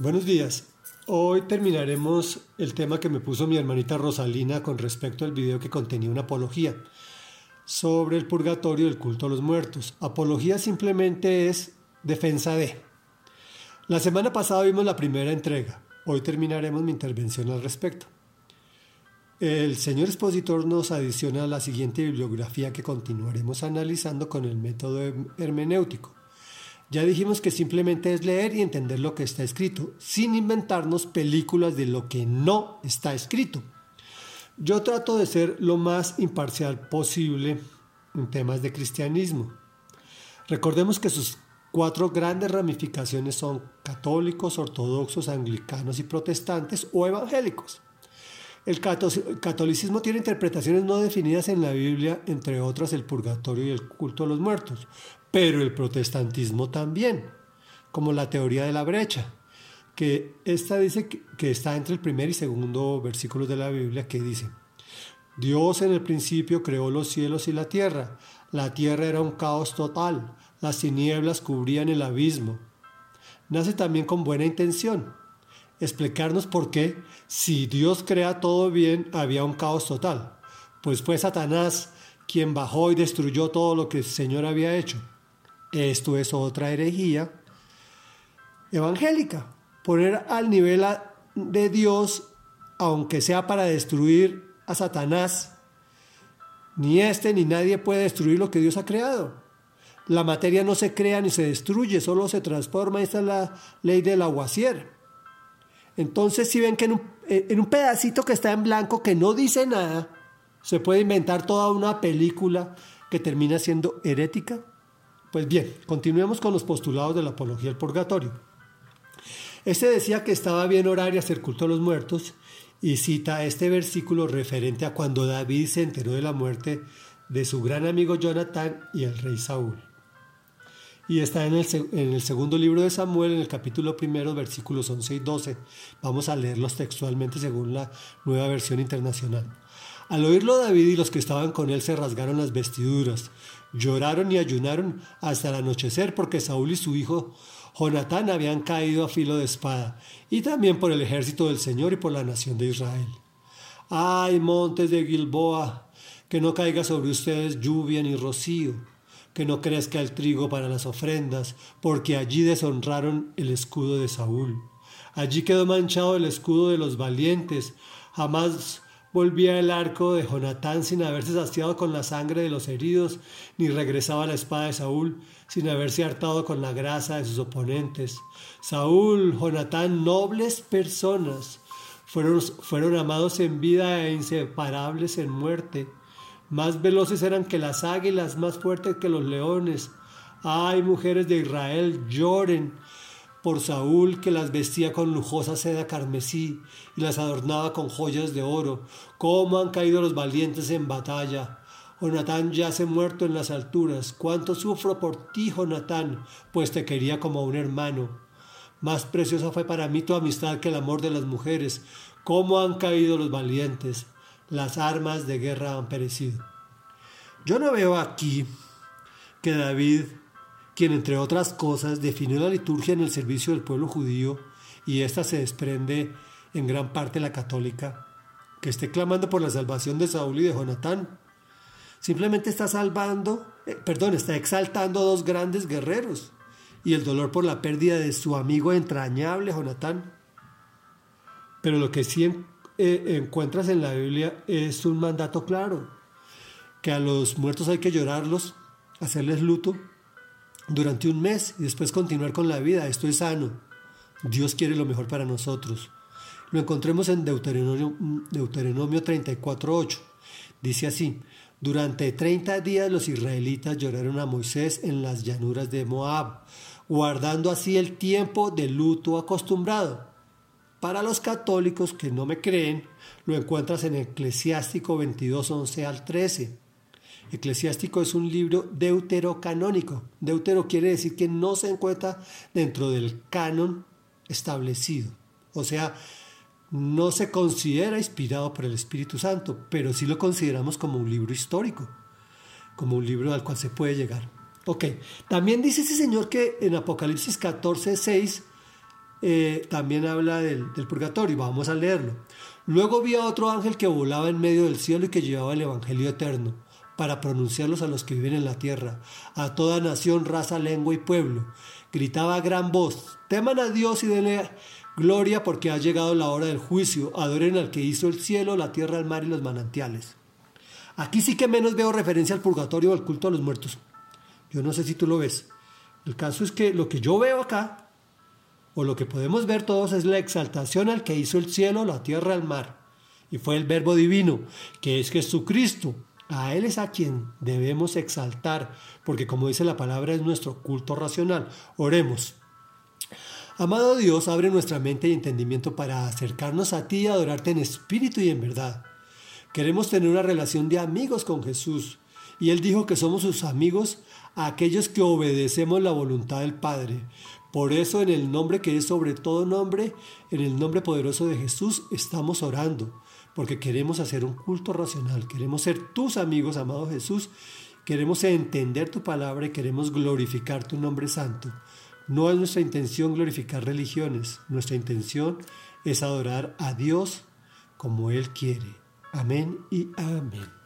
Buenos días. Hoy terminaremos el tema que me puso mi hermanita Rosalina con respecto al video que contenía una apología sobre el purgatorio del culto a los muertos. Apología simplemente es defensa de. La semana pasada vimos la primera entrega. Hoy terminaremos mi intervención al respecto. El señor expositor nos adiciona la siguiente bibliografía que continuaremos analizando con el método hermenéutico. Ya dijimos que simplemente es leer y entender lo que está escrito, sin inventarnos películas de lo que no está escrito. Yo trato de ser lo más imparcial posible en temas de cristianismo. Recordemos que sus cuatro grandes ramificaciones son católicos, ortodoxos, anglicanos y protestantes o evangélicos. El catolicismo tiene interpretaciones no definidas en la Biblia, entre otras el purgatorio y el culto a los muertos, pero el protestantismo también, como la teoría de la brecha que esta dice que, está entre el primer y segundo versículos de la Biblia que dice, Dios en el principio creó los cielos y la tierra, la tierra era un caos total, las tinieblas cubrían el abismo. Nace también con buena intención, explicarnos por qué, si Dios crea todo bien, había un caos total, pues fue Satanás quien bajó y destruyó todo lo que el Señor había hecho. Esto es otra herejía evangélica, poner al nivel de Dios, aunque sea para destruir a Satanás. Ni este ni nadie puede destruir lo que Dios ha creado. La materia no se crea ni se destruye, solo se transforma. Esta es la ley del aguacier. Entonces, si ven que en un, en un pedacito que está en blanco, que no dice nada, se puede inventar toda una película que termina siendo herética. Pues bien, continuemos con los postulados de la apología del purgatorio. Este decía que estaba bien orar y hacer culto a los muertos y cita este versículo referente a cuando David se enteró de la muerte de su gran amigo Jonathan y el rey Saúl. Y está en el, segundo libro de Samuel, en el capítulo primero, versículos 11 y 12. Vamos a leerlos textualmente según la nueva versión internacional. Al oírlo David y los que estaban con él se rasgaron las vestiduras, lloraron y ayunaron hasta el anochecer porque Saúl y su hijo Jonatán habían caído a filo de espada, y también por el ejército del Señor y por la nación de Israel. Ay, montes de Gilboa, que no caiga sobre ustedes lluvia ni rocío, que no crezca el trigo para las ofrendas, porque allí deshonraron el escudo de Saúl. Allí quedó manchado el escudo de los valientes, jamás Volvía el arco de Jonatán sin haberse saciado con la sangre de los heridos, ni regresaba la espada de Saúl sin haberse hartado con la grasa de sus oponentes. Saúl, Jonatán, nobles personas, fueron, fueron amados en vida e inseparables en muerte. Más veloces eran que las águilas, más fuertes que los leones. Ay, mujeres de Israel, lloren, por Saúl que las vestía con lujosa seda carmesí y las adornaba con joyas de oro. Cómo han caído los valientes en batalla. Jonatán yace muerto en las alturas. Cuánto sufro por ti, Jonatán, pues te quería como un hermano. Más preciosa fue para mí tu amistad que el amor de las mujeres. Cómo han caído los valientes. Las armas de guerra han perecido. Yo no veo aquí que David quien entre otras cosas definió la liturgia en el servicio del pueblo judío y ésta se desprende en gran parte la católica, que esté clamando por la salvación de Saúl y de Jonatán. Simplemente está salvando, eh, perdón, está exaltando a dos grandes guerreros y el dolor por la pérdida de su amigo entrañable Jonatán. Pero lo que sí eh, encuentras en la Biblia es un mandato claro, que a los muertos hay que llorarlos, hacerles luto durante un mes y después continuar con la vida. Esto es sano. Dios quiere lo mejor para nosotros. Lo encontremos en Deuteronomio, Deuteronomio 34.8. Dice así, durante 30 días los israelitas lloraron a Moisés en las llanuras de Moab, guardando así el tiempo de luto acostumbrado. Para los católicos que no me creen, lo encuentras en Eclesiástico 22.11 al 13. Eclesiástico es un libro deuterocanónico. Deutero quiere decir que no se encuentra dentro del canon establecido. O sea, no se considera inspirado por el Espíritu Santo, pero sí lo consideramos como un libro histórico, como un libro al cual se puede llegar. Ok, también dice ese señor que en Apocalipsis 14, 6 eh, también habla del, del purgatorio. Vamos a leerlo. Luego vi a otro ángel que volaba en medio del cielo y que llevaba el Evangelio eterno para pronunciarlos a los que viven en la tierra, a toda nación, raza, lengua y pueblo. Gritaba a gran voz, teman a Dios y denle gloria porque ha llegado la hora del juicio, adoren al que hizo el cielo, la tierra, el mar y los manantiales. Aquí sí que menos veo referencia al purgatorio o al culto a los muertos. Yo no sé si tú lo ves. El caso es que lo que yo veo acá, o lo que podemos ver todos, es la exaltación al que hizo el cielo, la tierra, el mar. Y fue el verbo divino, que es Jesucristo, a Él es a quien debemos exaltar, porque como dice la palabra es nuestro culto racional. Oremos. Amado Dios, abre nuestra mente y entendimiento para acercarnos a ti y adorarte en espíritu y en verdad. Queremos tener una relación de amigos con Jesús. Y Él dijo que somos sus amigos aquellos que obedecemos la voluntad del Padre. Por eso en el nombre que es sobre todo nombre, en el nombre poderoso de Jesús, estamos orando porque queremos hacer un culto racional, queremos ser tus amigos, amado Jesús, queremos entender tu palabra y queremos glorificar tu nombre santo. No es nuestra intención glorificar religiones, nuestra intención es adorar a Dios como Él quiere. Amén y amén.